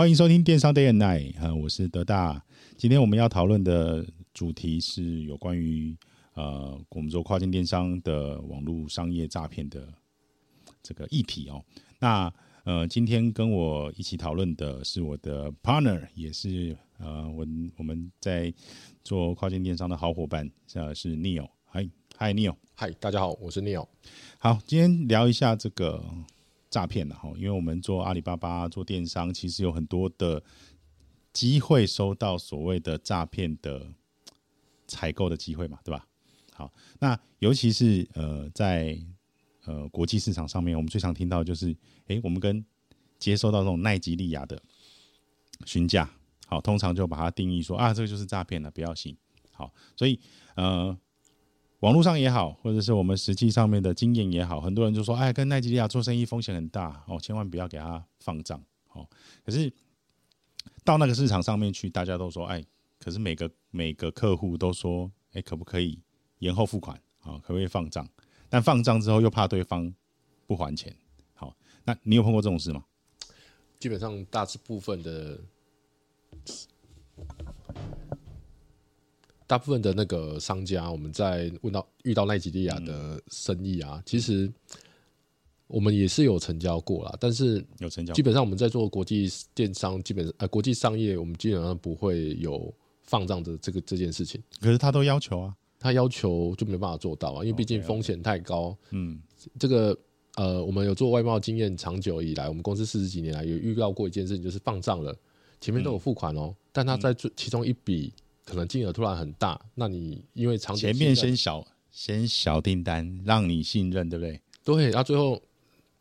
好，欢迎收听电商 Day and Night，啊，我是德大。今天我们要讨论的主题是有关于呃，我们做跨境电商的网络商业诈骗的这个议题哦。那呃，今天跟我一起讨论的是我的 partner，也是呃，我我们在做跨境电商的好伙伴，呃，是 Neil。嗨，嗨，Neil。嗨，大家好，我是 Neil。好，今天聊一下这个诈骗了哈，因为我们做阿里巴巴做电商，其实有很多的机会收到所谓的诈骗的采购的机会嘛，对吧？好，那尤其是呃，在呃国际市场上面，我们最常听到就是，哎，我们跟接收到这种奈吉利亚的询价，好，通常就把它定义说啊，这个就是诈骗了，不要信。好，所以呃。网络上也好，或者是我们实际上面的经验也好，很多人就说：“哎，跟奈吉利亚做生意风险很大哦，千万不要给他放账。”哦，可是到那个市场上面去，大家都说：“哎，可是每个每个客户都说：‘哎，可不可以延后付款？啊，可不可以放账？’但放账之后又怕对方不还钱。好，那你有碰过这种事吗？基本上，大致部分的。大部分的那个商家，我们在问到遇到奈吉利亚的生意啊，其实我们也是有成交过啦，但是有成交。基本上我们在做国际电商，基本呃国际商业，我们基本上不会有放账的这个这件事情。可是他都要求啊，他要求就没办法做到啊，因为毕竟风险太高。嗯，这个呃，我们有做外贸经验长久以来，我们公司四十几年来有遇到过一件事情，就是放账了，前面都有付款哦，但他在做其中一笔。可能金额突然很大，那你因为长前面先小先小订单让你信任，对不对？对，然后最后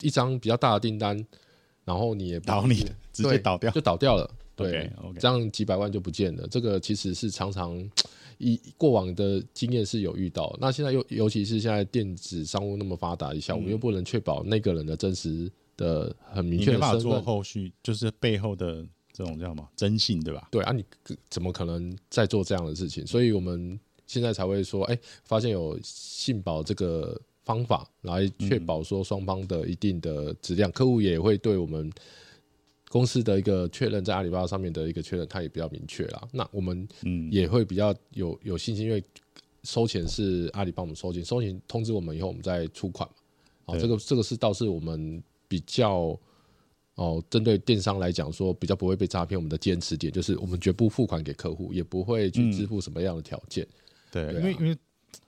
一张比较大的订单，然后你也倒你直接倒掉就倒掉了，对，这样几百万就不见了。这个其实是常常 以过往的经验是有遇到，那现在又尤其是现在电子商务那么发达一下，我们又不能确保那个人的真实的很明确的身份，做后续就是背后的。这种叫什么征信，对吧？对啊，你怎么可能在做这样的事情？所以我们现在才会说，哎，发现有信保这个方法来确保说双方的一定的质量，客户也会对我们公司的一个确认，在阿里巴巴上面的一个确认，它也比较明确啦。那我们嗯也会比较有有信心，因为收钱是阿里帮我们收钱，收钱通知我们以后，我们再出款嘛。好，这个这个是倒是我们比较。哦，针对电商来讲，说比较不会被诈骗，我们的坚持点就是我们绝不付款给客户，也不会去支付什么样的条件。对，因为因为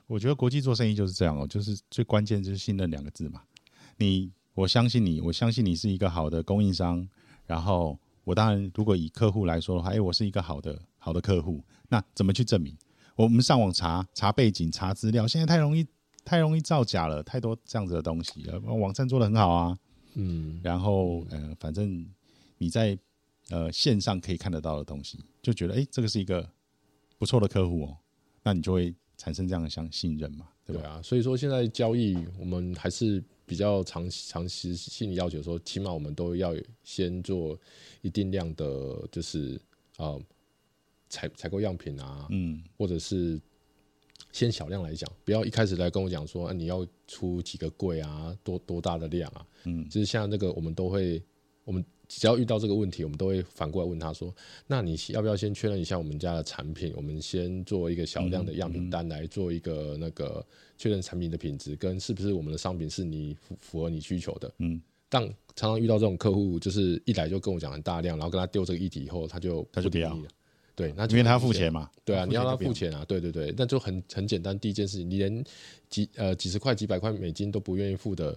我觉得国际做生意就是这样哦，就是最关键就是信任两个字嘛。你我相信你，我相信你是一个好的供应商，然后我当然如果以客户来说的话，哎，我是一个好的好的客户，那怎么去证明？我们上网查查背景、查资料，现在太容易太容易造假了，太多这样子的东西了。网站做的很好啊。嗯，然后呃，反正你在呃线上可以看得到的东西，就觉得哎，这个是一个不错的客户哦，那你就会产生这样的相信任嘛，对吧？啊，所以说现在交易我们还是比较长长期心理要求，说起码我们都要先做一定量的，就是啊采采购样品啊，嗯，或者是。先小量来讲，不要一开始来跟我讲说，啊，你要出几个柜啊，多多大的量啊？嗯，就是像那个，我们都会，我们只要遇到这个问题，我们都会反过来问他说，那你要不要先确认一下我们家的产品？我们先做一个小量的样品单来做一个那个确认产品的品质跟是不是我们的商品是你符符合你需求的？嗯，但常常遇到这种客户，就是一来就跟我讲很大量，然后跟他丢这个议题以后，他就他就不要。对，那因为他付钱嘛，对啊，你要他付钱啊，对对对，那就很很简单。第一件事情，你连几呃几十块、几百块美金都不愿意付的，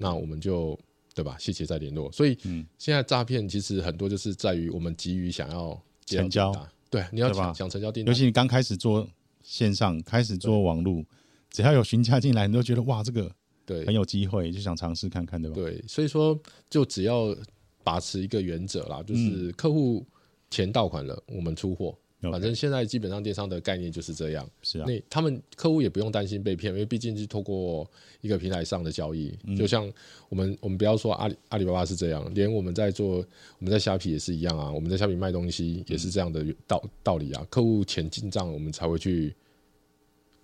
那我们就对吧？谢谢再联络。所以现在诈骗其实很多就是在于我们急于想要成交，对，你要想想成交订单。尤其你刚开始做线上，开始做网络，只要有询价进来，你都觉得哇，这个对很有机会，就想尝试看看，对吧？对，所以说就只要把持一个原则啦，就是客户。钱到款了，我们出货。反正现在基本上电商的概念就是这样。是啊，那他们客户也不用担心被骗，因为毕竟是透过一个平台上的交易。就像我们，我们不要说阿里阿里巴巴是这样，连我们在做我们在虾皮也是一样啊。我们在虾皮卖东西也是这样的道道理啊。客户钱进账，我们才会去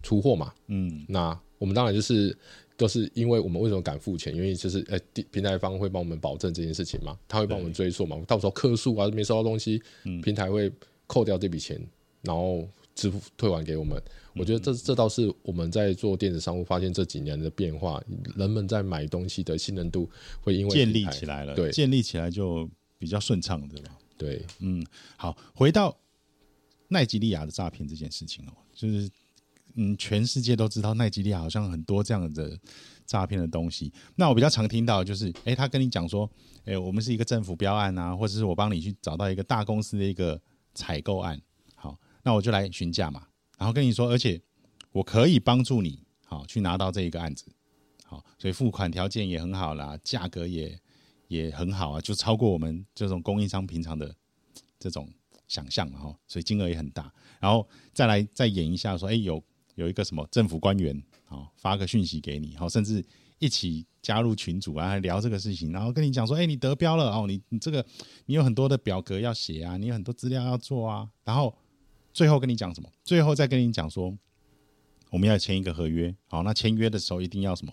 出货嘛。嗯，那我们当然就是。都是因为我们为什么敢付钱？因为就是呃，地平台方会帮我们保证这件事情嘛，他会帮我们追溯嘛，到时候客诉啊没收到东西，平台会扣掉这笔钱，然后支付退还给我们。我觉得这这倒是我们在做电子商务发现这几年的变化，人们在买东西的信任度会因为建立起来了，对建立起来就比较顺畅，对吧？对，嗯，好，回到奈及利亚的诈骗这件事情哦，就是嗯，全世界都知道奈吉利亚好像很多这样的诈骗的东西。那我比较常听到就是，诶，他跟你讲说，诶，我们是一个政府标案啊，或者是我帮你去找到一个大公司的一个采购案，好，那我就来询价嘛，然后跟你说，而且我可以帮助你，好去拿到这一个案子，好，所以付款条件也很好啦，价格也也很好啊，就超过我们这种供应商平常的这种想象嘛哈，所以金额也很大。然后再来再演一下说，哎，有有一个什么政府官员好发个讯息给你，好，甚至一起加入群组啊聊这个事情，然后跟你讲说，哎，你得标了哦，你你这个你有很多的表格要写啊，你有很多资料要做啊，然后最后跟你讲什么？最后再跟你讲说，我们要签一个合约，好，那签约的时候一定要什么？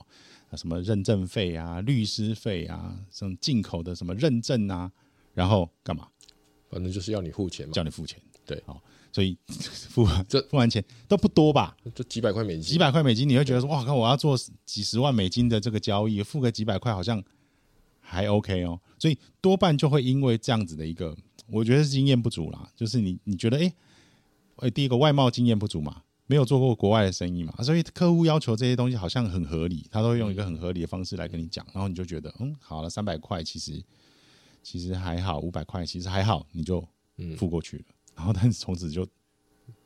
啊，什么认证费啊、律师费啊、这种进口的什么认证啊，然后干嘛？反正就是要你付钱嘛，叫你付钱。对，好，所以 付完这 付完钱都不多吧？就几百块美金，几百块美金，你会觉得说哇，看我要做几十万美金的这个交易，付个几百块好像还 OK 哦。所以多半就会因为这样子的一个，我觉得是经验不足啦。就是你你觉得哎哎，第一个外贸经验不足嘛，没有做过国外的生意嘛，所以客户要求这些东西好像很合理，他都会用一个很合理的方式来跟你讲，然后你就觉得嗯，好了，三百块其实其实还好，五百块其实还好，你就嗯付过去了。然后但是从此就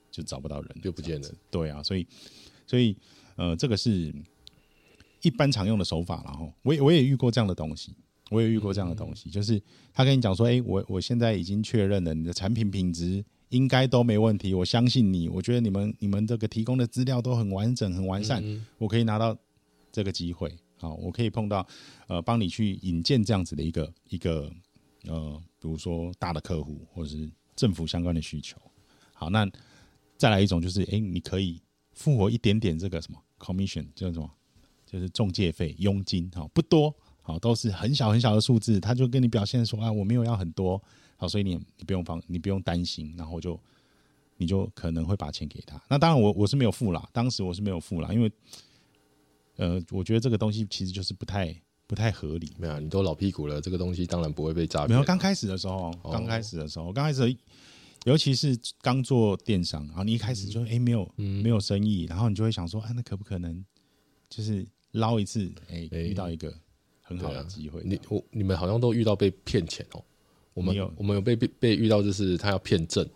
就找不到人，就不见了。对啊，所以所以呃，这个是一般常用的手法然后我也我也遇过这样的东西，我也遇过这样的东西，就是他跟你讲说，哎，我我现在已经确认了你的产品品质应该都没问题，我相信你，我觉得你们你们这个提供的资料都很完整很完善，嗯我可以拿到这个机会，好，我可以碰到呃，帮你去引荐这样子的一个一个呃，比如说大的客户或者是政府相关的需求。好，那再来一种就是，哎、你可以付我一点点这个什么 commission，叫什么？就是中介费、佣金，好，不多，好，都是很小很小的数字，他就跟你表现说啊，我没有要很多，好，所以你你不用放，你不用担心，然后就你就可能会把钱给他。那当然我我是没有付啦，当时我是没有付啦，因为呃，我觉得这个东西其实就是不太不太合理。没有啊，你都老屁股了，这个东西当然不会被诈骗。没有，刚开始的时候，哦。刚开始的时候，刚开始，尤其是刚做电商，然后你一开始就哎、诶没有嗯。没有生意，然后你就会想说，啊，那可不可能就是捞一次，哎、诶遇到一个很好的机会，你我你们好像都遇到被骗钱哦。我们有。我们有被被被遇到，就是他要骗证。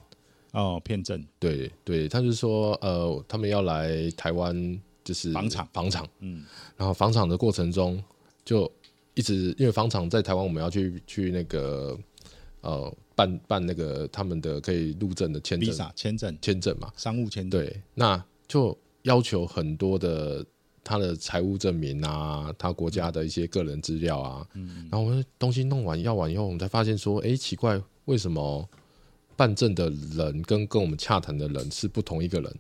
哦骗证，对对，他就是说，呃，他们要来台湾，就是房产。房产，嗯，然后房产的过程中，就一直因为房厂在台湾，我们要去去那个呃办办那个他们的可以入证的签证。Visa 签证、签证嘛，商务签证，对，那就要求很多的他的财务证明啊，他国家的一些个人资料啊，嗯。然后我们东西弄完要完以后，我们才发现说，哎，奇怪，为什么办证的人跟跟我们洽谈的人是不同一个人？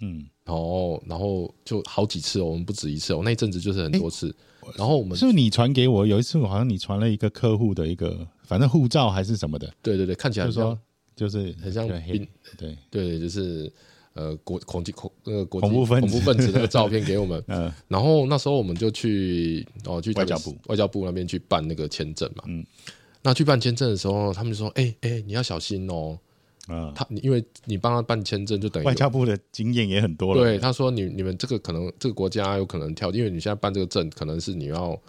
嗯，然后，然后就好几次哦，我们不止一次哦，那一阵子就是很多次。然后我们是不是你传给我？有一次好像你传了一个客户的一个，反正护照还是什么的，对对对，看起来就说，就是很像对对，对，就是呃国恐惧恐那个国恐怖分子恐怖分子那个照片给我们。嗯然后那时候我们就去哦去外交部外交部那边去办那个签证嘛。嗯，那去办签证的时候，他们就说：“哎、哎、你要小心哦。啊，他你因为你帮他办签证，就等于外交部的经验也很多了，对他说你你们这个可能这个国家有可能跳，因为你现在办这个证，可能是你要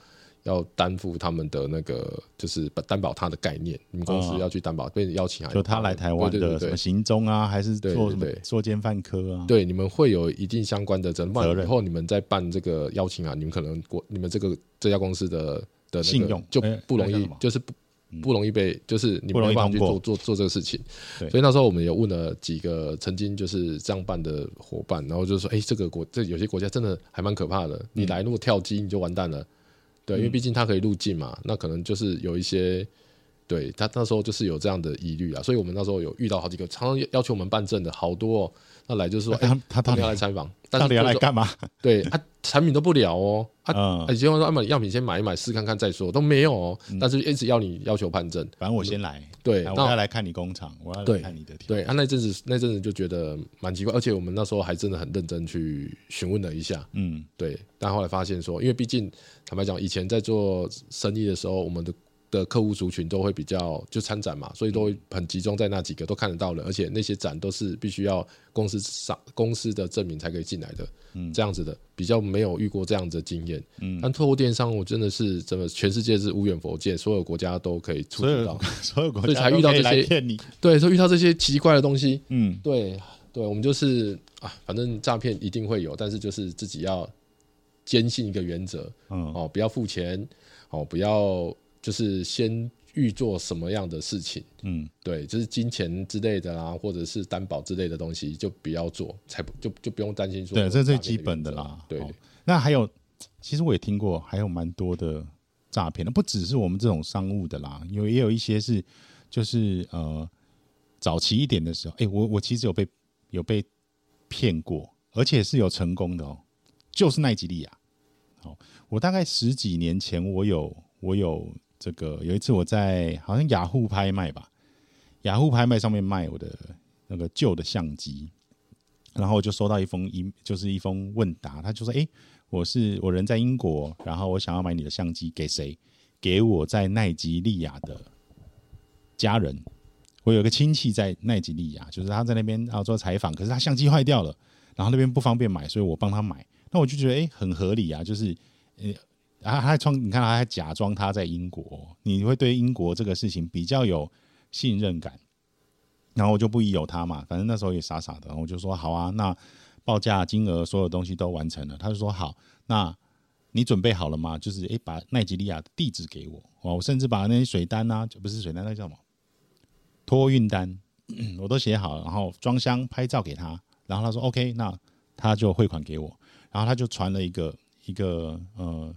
要担负他们的那个就是担保他的概念，你们公司哦要去担保，被邀请函，就他来台湾的什么行踪啊，还是对做什么对对作奸犯科啊？对，你们会有一定相关的责任，以后你们在办这个邀请函，你们可能国你们这个这家公司的的信用。就哎不容易就是不不容易被，就是你不容易没办法去做做做这个事情。所以那时候我们也问了几个曾经就是这样办的伙伴，然后就说，哎，这个国这有些国家真的还蛮可怕的，你来如果跳机你就完蛋了。对，因为毕竟它可以入境嘛，那可能就是有一些对他那时候就是有这样的疑虑啊，所以我们那时候有遇到好几个常常要求我们办证的好多哦，那来就是说，哎、他他到底要来采访，但到底要是就是说来干嘛？对啊，产品都不聊哦，啊，嗯。啊，结果说啊，买样品先买一买试看看再说，都没有哦，嗯。但是一直要你要求判证，反正我先来，对，啊那我要来看你工厂，我要来对看你的条对，啊，那阵子那阵子就觉得蛮奇怪，而且我们那时候还真的很认真去询问了一下，嗯。对，但后来发现说，因为毕竟坦白讲，以前在做生意的时候，我们的的客户族群都会比较就参展嘛，所以都会很集中在那几个都看得到了，而且那些展都是必须要公司上公司的证明才可以进来的，嗯，这样子的比较没有遇过这样子的经验，嗯，但透过电商，我真的是真的全世界是无远佛界，所有国家都可以触所有及到，所有国所以才遇到这些来骗你，对，所以遇到这些奇怪的东西，嗯。对对，我们就是啊，反正诈骗一定会有，但是就是自己要坚信一个原则嗯。哦，不要付钱哦，不要就是先预做什么样的事情，嗯，对，就是金钱之类的啦，或者是担保之类的东西就不要做，才不就就不用担心说对，这是最基本的啦。对。哦，那还有，其实我也听过，还有蛮多的诈骗的，不只是我们这种商务的啦，有也有一些是就是呃早期一点的时候，哎、我我其实有被有被骗过，而且是有成功的哦，就是奈吉利亚。好，我大概十几年前，我有我有这个有一次我在好像雅虎拍卖吧，雅虎拍卖上面卖我的那个旧的相机，然后我就收到一封一就是一封问答，他就说：“诶，我是我人在英国，然后我想要买你的相机，给谁？给我在奈及利亚的家人。我有个亲戚在奈及利亚，就是他在那边要做采访，可是他相机坏掉了，然后那边不方便买，所以我帮他买。那我就觉得诶很合理啊，就是呃，然后他还装，你看他还假装他在英国，你会对英国这个事情比较有信任感。然后我就不疑有他嘛，反正那时候也傻傻的，我就说好啊，那报价金额所有东西都完成了，他就说好，那你准备好了吗？就是诶，把奈吉利亚的地址给我，哇，我甚至把那些水单啊，就不是水单，那叫什么托运单，我都写好了，然后装箱拍照给他，然后他说 OK，那他就汇款给我，然后他就传了一个一个呃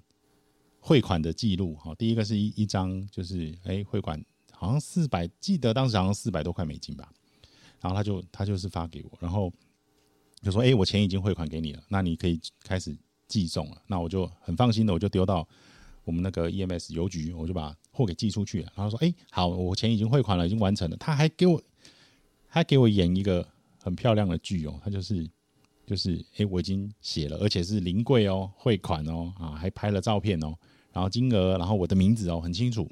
汇款的记录，好，第一个是一一张就是诶汇款。好像四百，记得当时好像四百多块美金吧。然后他就他就是发给我，然后就说：“哎、我钱已经汇款给你了，那你可以开始寄送了。”那我就很放心的，我就丢到我们那个 EMS 邮局，我就把货给寄出去了。然后说：“哎、好，我钱已经汇款了，已经完成了。”他还给我还给我演一个很漂亮的剧哦，他就是就是哎、诶我已经写了，而且是临柜哦，汇款哦，啊，还拍了照片哦，然后金额，然后我的名字哦，很清楚。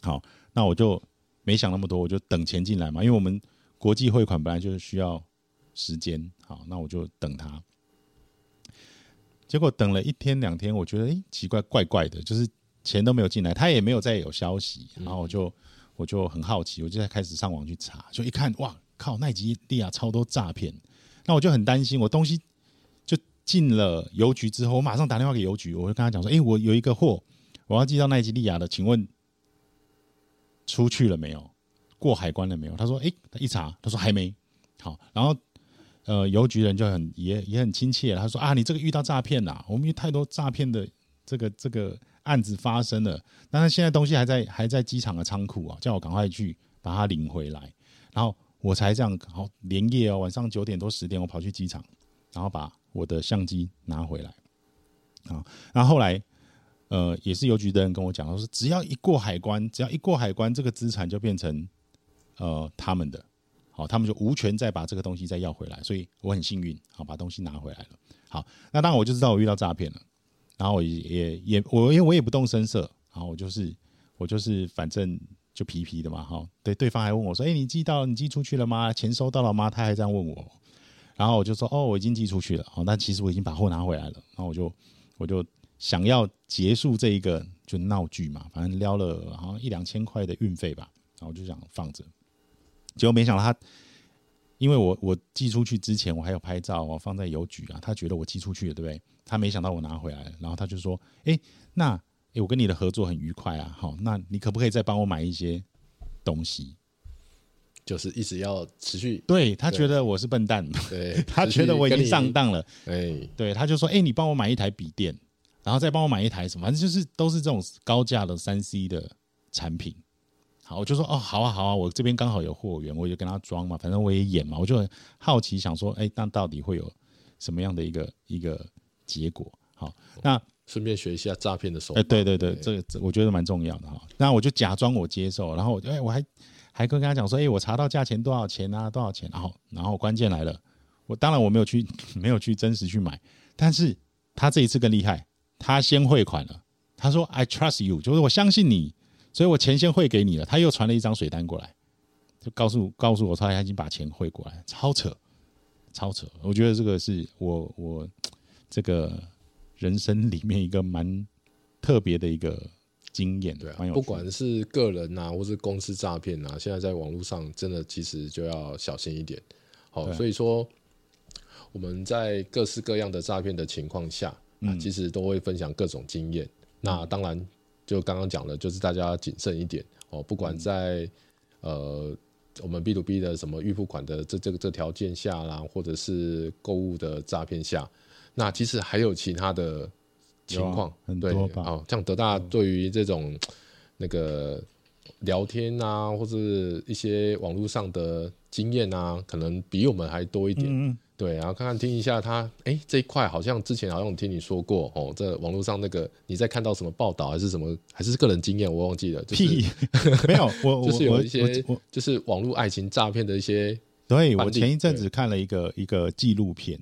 好，那我就没想那么多，我就等钱进来嘛，因为我们国际汇款本来就是需要时间。好，那我就等他。结果等了一天两天，我觉得诶奇怪怪怪的，就是钱都没有进来，他也没有再有消息，然后我就我就很好奇，我就在开始上网去查，就一看哇靠，奈及利亚超多诈骗，那我就很担心，我东西就进了邮局之后，我马上打电话给邮局，我就跟他讲说，诶，我有一个货，我要寄到奈及利亚的，请问出去了没有？过海关了没有？他说：“诶，他一查，他说还没。好，然后呃，邮局人就很也也很亲切，他说啊，你这个遇到诈骗啦，我们有太多诈骗的这个这个案子发生了，但是现在东西还在还在机场的仓库啊，叫我赶快去把它领回来。然后我才这样，好连夜哦，晚上九点多十点，我跑去机场，然后把我的相机拿回来。啊，然后来。”呃，也是邮局的人跟我讲，他说只要一过海关，只要一过海关，这个资产就变成呃他们的，好，他们就无权再把这个东西再要回来，所以我很幸运，好把东西拿回来了。好，那当然我就知道我遇到诈骗了，然后我也也我因为我也不动声色，然后我就是我就是反正就皮皮的嘛，哈，对，对方还问我说，哎、你寄到你寄出去了吗？钱收到了吗？他还这样问我，然后我就说，哦，我已经寄出去了，好，但其实我已经把货拿回来了，然后我就我就。想要结束这一个就闹剧嘛，反正撩了好像一两千块的运费吧，然后我就想放着，结果没想到他，因为我我寄出去之前我还有拍照哦，放在邮局啊，他觉得我寄出去了，对不对？他没想到我拿回来了，然后他就说：“哎，那哎我跟你的合作很愉快啊，好，那你可不可以再帮我买一些东西？”就是一直要持续，对他觉得我是笨蛋，对 他觉得我已经上当，当了，哎，对，他就说：“哎，你帮我买一台笔电。”然后再帮我买一台什么，反正就是都是这种高价的三 C 的产品。好，我就说哦，好啊，好啊，我这边刚好有货源，我就跟他装嘛，反正我也演嘛，我就很好奇，想说，哎，那到底会有什么样的一个一个结果？好，那顺便学一下诈骗的手哎，法。对对对，这个这我觉得蛮重要的哈。那我就假装我接受，然后我就哎，我还还跟跟他讲说，哎，我查到价钱多少钱啊？多少钱？然后然后关键来了，我当然我没有去 没有去真实去买，但是他这一次更厉害，他先汇款了，他说 I trust you，就是我相信你，所以我钱先汇给你了。他又传了一张水单过来，就告诉告诉我他他已经把钱汇过来，超扯，超扯。我觉得这个是我我这个人生里面一个蛮特别的一个经验，对啊不管是个人呐、或是公司诈骗呐，现在在网络上真的其实就要小心一点。好，对所以说我们在各式各样的诈骗的情况下，啊，嗯其实都会分享各种经验。那当然，就刚刚讲的，就是大家谨慎一点哦，不管在、呃我们 B to B 的什么预付款的这这个这条件下啦，或者是购物的诈骗下，那其实还有其他的情况，对，很多吧。好，像德大对于这种那个聊天啊，或者一些网络上的经验啊，可能比我们还多一点。嗯嗯对，然后看看听一下他，哎，这一块好像之前好像有听你说过哦，这网络上那个你在看到什么报道还是什么，还是个人经验，我忘记了，就是屁，没有我 我就是有一些就是网络爱情诈骗的一些，对我前一阵子看了一个一个纪录片，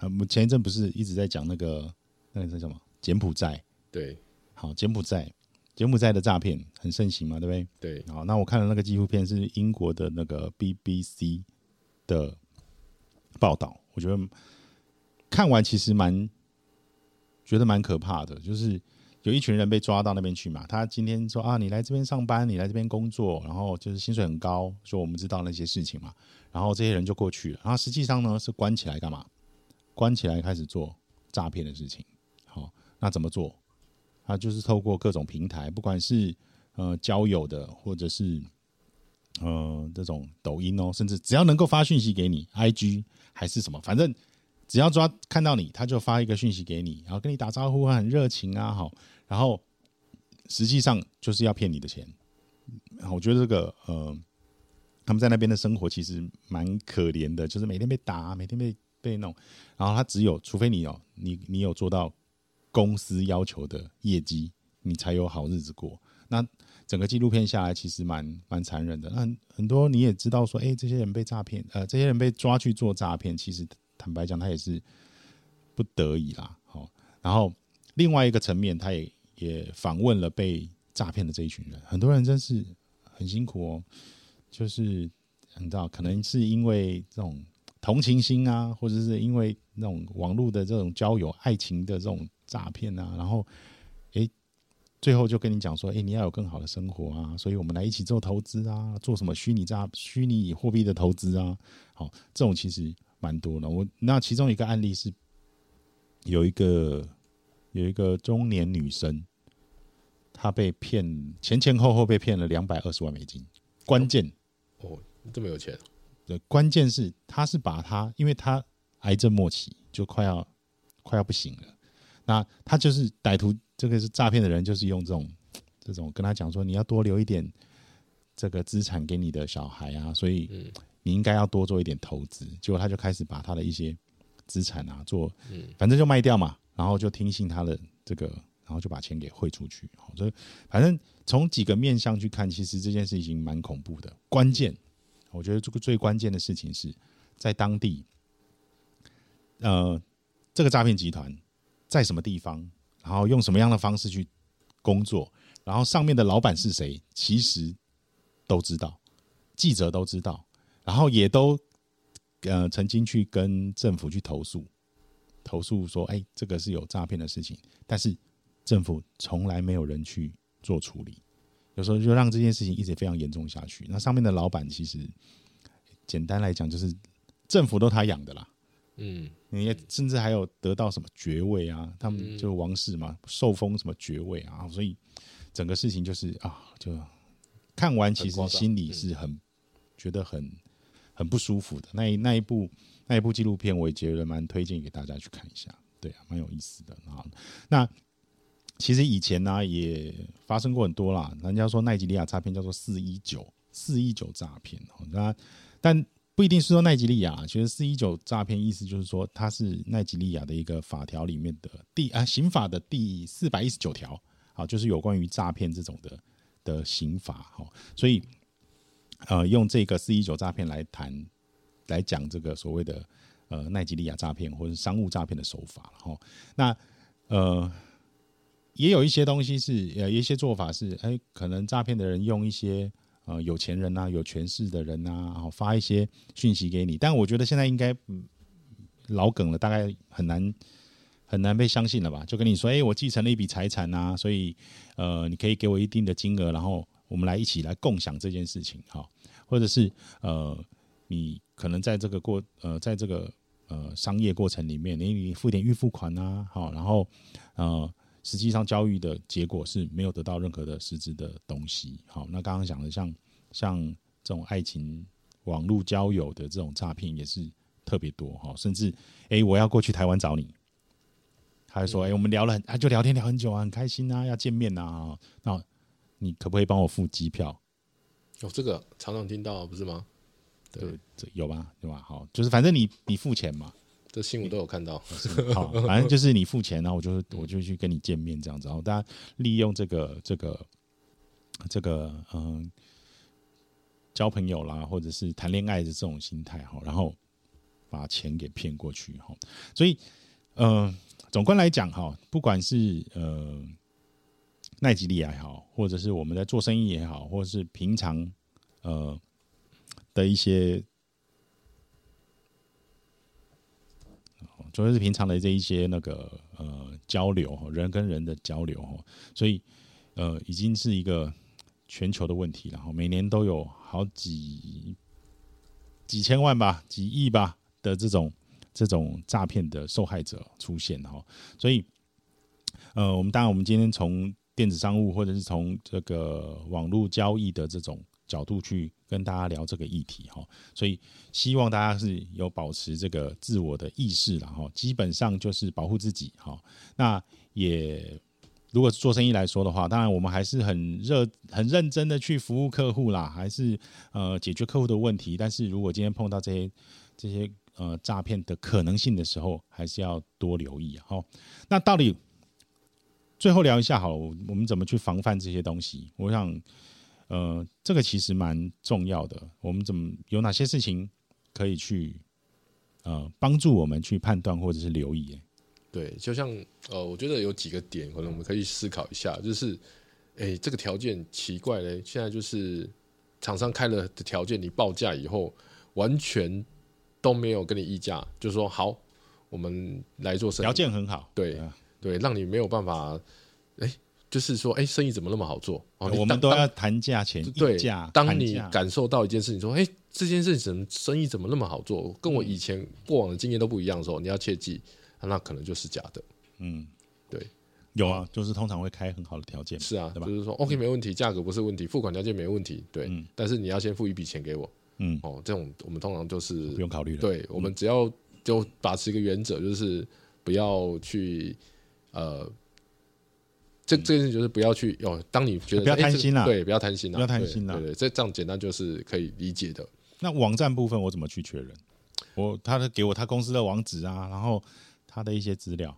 啊，我前一阵不是一直在讲那个那个是什么柬埔寨，对好，柬埔寨柬埔寨的诈骗很盛行嘛，对不对？对，好，那我看了那个纪录片是英国的那个 BBC 的报道，我觉得看完其实蛮觉得蛮可怕的，就是有一群人被抓到那边去嘛。他今天说啊，你来这边上班，你来这边工作，然后就是薪水很高，说我们知道那些事情嘛。然后这些人就过去了，然后实际上呢是关起来干嘛？关起来开始做诈骗的事情。好，那怎么做？他就是透过各种平台，不管是呃交友的，或者是呃这种抖音哦，甚至只要能够发讯息给你，IG 还是什么，反正只要抓看到你，他就发一个讯息给你，然后跟你打招呼，很热情啊，好，然后实际上就是要骗你的钱。我觉得这个呃，他们在那边的生活其实蛮可怜的，就是每天被打，每天被被弄，然后他只有除非你哦，你你有做到公司要求的业绩，你才有好日子过。那整个纪录片下来，其实蛮蛮残忍的。那很多你也知道说，哎、这些人被诈骗，呃，这些人被抓去做诈骗，其实坦白讲，他也是不得已啦。好、然后另外一个层面，他也也访问了被诈骗的这一群人，很多人真是很辛苦哦。就是你知道，可能是因为这种同情心啊，或者是因为那种网络的这种交友、爱情的这种诈骗啊，然后，诶，最后就跟你讲说，诶，你要有更好的生活啊，所以我们来一起做投资啊，做什么虚拟诈、虚拟货币的投资啊，好，这种其实蛮多的。我那其中一个案例是，有一个有一个中年女生，她被骗前前后后被骗了两百二十万美金，关键。哦，这么有钱，的关键是，他是把他，因为他癌症末期，就快要快要不行了。那他就是歹徒，这个是诈骗的人，就是用这种这种跟他讲说，你要多留一点这个资产给你的小孩啊，所以你应该要多做一点投资。结果他就开始把他的一些资产啊做，反正就卖掉嘛，然后就听信他的这个，然后就把钱给汇出去。好，所以反正从几个面向去看，其实这件事情蛮恐怖的。关键，我觉得这个最关键的事情是在当地，呃，这个诈骗集团在什么地方，然后用什么样的方式去工作，然后上面的老板是谁，其实都知道，记者都知道，然后也都呃曾经去跟政府去投诉，投诉说，哎，这个是有诈骗的事情，但是政府从来没有人去做处理，有时候就让这件事情一直非常严重下去。那上面的老板其实简单来讲就是政府都他养的啦，嗯，你也甚至还有得到什么爵位啊，他们就王室嘛，受封什么爵位啊，所以整个事情就是啊，就看完其实心里是很觉得很很不舒服的。那一那一部那一部纪录片，我也觉得蛮推荐给大家去看一下，对啊，蛮有意思的啊。那其实以前呢也发生过很多啦，人家说奈及利亚诈骗叫做四一九四一九诈骗，那但不一定是说奈及利亚，其实四一九诈骗意思就是说它是奈及利亚的一个法条里面的第啊刑法的第四百一十九条，好，就是有关于诈骗这种的的刑法，好，所以呃用这个四一九诈骗来谈来讲这个所谓的。呃，奈及利亚诈骗或者商务诈骗的手法，了哈那呃，也有一些东西是呃，一些做法是，哎，可能诈骗的人用一些呃有钱人呐、有权势的人呐，然后发一些讯息给你，但我觉得现在应该老梗了，大概很难很难被相信了吧？就跟你说，哎，我继承了一笔财产呐，所以呃，你可以给我一定的金额，然后我们来一起来共享这件事情，哈，或者是呃，你可能在这个过呃，在这个呃，商业过程里面，你你付点预付款啊，好，然后呃，实际上交易的结果是没有得到任何的实质的东西。好，那刚刚讲的像像这种爱情网络交友的这种诈骗也是特别多哈，甚至哎，我要过去台湾找你，他就说哎，我们聊了，他就聊天聊很久啊，很开心啊，要见面呐，那你可不可以帮我付机票？哦，这个常常听到不是吗？对，这有吧？对吧？好，就是反正你你付钱嘛，这新闻都有看到。好，反正就是你付钱，然后我就我就去跟你见面这样子，然后大家利用这个这个这个嗯交朋友啦，或者是谈恋爱的这种心态哈，然后把钱给骗过去哈。所以，嗯，总观来讲哈，不管是呃奈吉利也好，或者是我们在做生意也好，或者是平常呃。的一些，主要是平常的这一些那个呃交流，人跟人的交流哈，所以呃已经是一个全球的问题了哈，每年都有好几几千万吧，几亿吧的这种这种诈骗的受害者出现哈，所以呃我们当然我们今天从电子商务或者是从这个网络交易的这种。角度去跟大家聊这个议题哈，所以希望大家是有保持这个自我的意识了哈，基本上就是保护自己哈。那也如果做生意来说的话，当然我们还是很热、很认真的去服务客户啦，还是呃解决客户的问题。但是如果今天碰到这些这些呃诈骗的可能性的时候，还是要多留意哈。那到底最后聊一下好，我们怎么去防范这些东西？我想。呃，这个其实蛮重要的。我们怎么有哪些事情可以去呃帮助我们去判断或者是留意？对，就像呃，我觉得有几个点，可能我们可以思考一下。就是，哎，这个条件奇怪嘞，现在就是厂商开了的条件，你报价以后完全都没有跟你议价，就说好，我们来做生意，条件很好，对对，让你没有办法，哎。就是说，哎，生意怎么那么好做？哦，我们都要谈价钱，对价。当你感受到一件事情，说，哎，这件事情生意怎么那么好做？跟我以前过往的经验都不一样的时候，你要切记，那可能就是假的。嗯，对，有啊，就是通常会开很好的条件，是啊，就是说，OK，没问题，价格不是问题，付款条件没问题，对，但是你要先付一笔钱给我，嗯，哦，这种我们通常就是不用考虑了，对，我们只要就把持一个原则，就是不要去呃。这这件事就是不要去哦，当你觉得不要贪心了，对，不要贪心了，不要贪心了，对对，这这样简单就是可以理解的。那网站部分我怎么去确认？我他的给我他公司的网址啊，然后他的一些资料。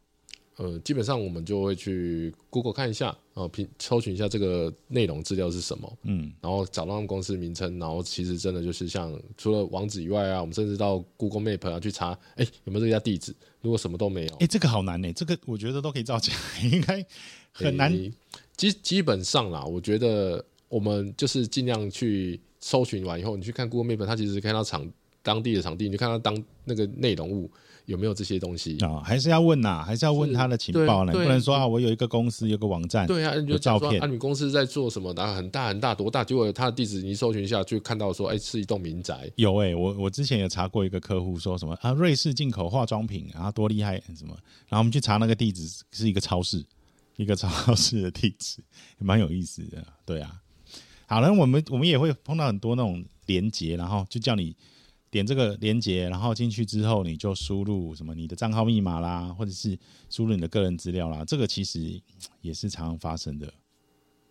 呃，基本上我们就会去 Google 看一下，啊，评搜寻一下这个内容资料是什么，嗯，然后找到他们公司名称，然后其实真的就是像除了网址以外啊，我们甚至到 Google Map 啊去查，哎，有没有这家地址？如果什么都没有，哎，这个好难呢，这个我觉得都可以造假，应该。很难，基基本上啦，我觉得我们就是尽量去搜寻完以后，你去看 Google Map，它其实看到场当地的场地，你就看到当那个内容物有没有这些东西啊？还是要问呐？还是要问他的情报呢？不能说啊，我有一个公司，有个网站，对啊，有照片，啊，你公司在做什么？然后很大很大多大？结果他的地址你搜寻一下，就看到说，哎，是一栋民宅。有哎，我我之前有查过一个客户说什么啊，瑞士进口化妆品，然后多厉害什么？然后我们去查那个地址是一个超市。一个超市的地址，蛮有意思的，对啊。好了，我们我们也会碰到很多那种连接，然后就叫你点这个连接，然后进去之后你就输入什么你的账号密码啦，或者是输入你的个人资料啦，这个其实也是常常发生的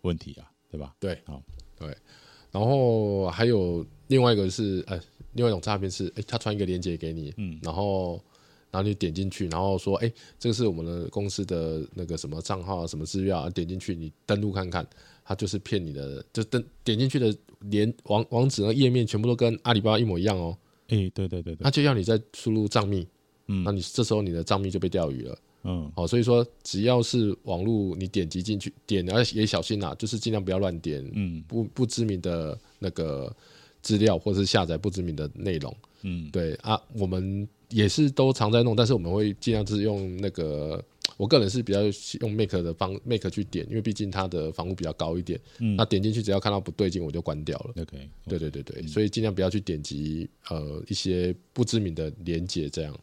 问题啊，对吧？对，好，对。然后还有另外一个是，呃，另外一种诈骗是，哎，他传一个链接给你，嗯，然后然后你点进去，然后说，哎，这个是我们的公司的那个什么账号啊，什么资料啊，点进去你登录看看，他就是骗你的，就登点进去的连网网址和页面全部都跟阿里巴巴一模一样哦。哎，对对对对，他就要你再输入账密，嗯，那你这时候你的账密就被钓鱼了。嗯，好，所以说只要是网络，你点击进去点，要也小心呐，就是尽量不要乱点，嗯，不不知名的那个资料，或者是下载不知名的内容，嗯，对啊，我们也是都常在弄，但是我们会尽量是用那个，我个人是比较用 Make 的方 Make 去点，因为毕竟它的防护比较高一点，嗯那点进去只要看到不对劲，我就关掉了。，OK，对对对对，所以尽量不要去点击呃一些不知名的连接，这样。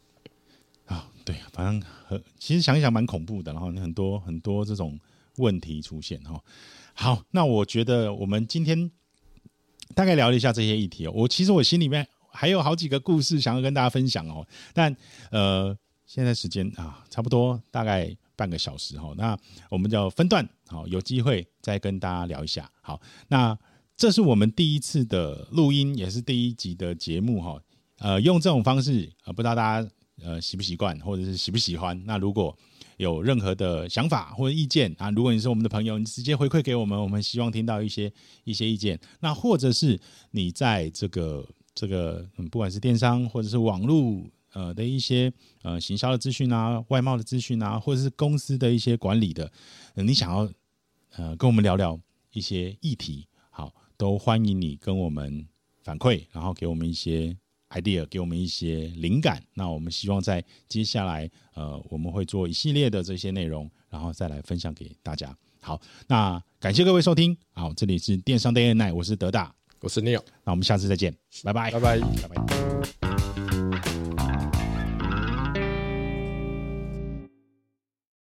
啊，对，反正很其实想一想蛮恐怖的，然后很多很多这种问题出现哈。好，那我觉得我们今天大概聊了一下这些议题哦。我其实我心里面还有好几个故事想要跟大家分享哦，但呃，现在时间啊，差不多大概半个小时哈。那我们就分段好，有机会再跟大家聊一下。好，那这是我们第一次的录音，也是第一集的节目哈。呃，用这种方式呃，不知道大家。呃，习不习惯，或者是喜不喜欢？那如果有任何的想法或者意见啊，如果你是我们的朋友，你直接回馈给我们，我们希望听到一些一些意见。那或者是你在这个这个，嗯，不管是电商或者是网络呃的一些呃行销的资讯啊、外贸的资讯啊，或者是公司的一些管理的，你想要呃跟我们聊聊一些议题，好，都欢迎你跟我们反馈，然后给我们一些。idea 给我们一些灵感，那我们希望在接下来，呃，我们会做一系列的这些内容，然后再来分享给大家。好，那感谢各位收听，好，这里是电商 Day and Night，我是德大，我是 Neil，那我们下次再见，拜拜，拜拜，拜拜。